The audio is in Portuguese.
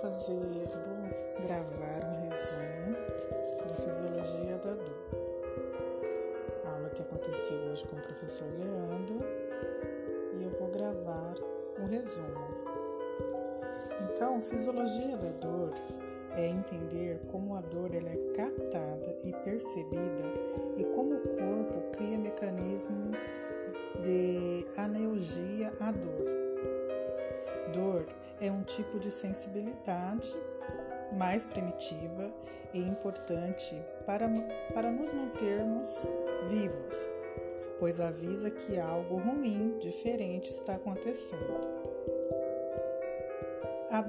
fazer, vou gravar um resumo da fisiologia da dor. A aula que aconteceu hoje com o professor Leandro e eu vou gravar um resumo. Então, fisiologia da dor é entender como a dor ela é captada e percebida e como o corpo cria mecanismo de analgesia à. Dor é um tipo de sensibilidade mais primitiva e importante para, para nos mantermos vivos, pois avisa que algo ruim, diferente está acontecendo. A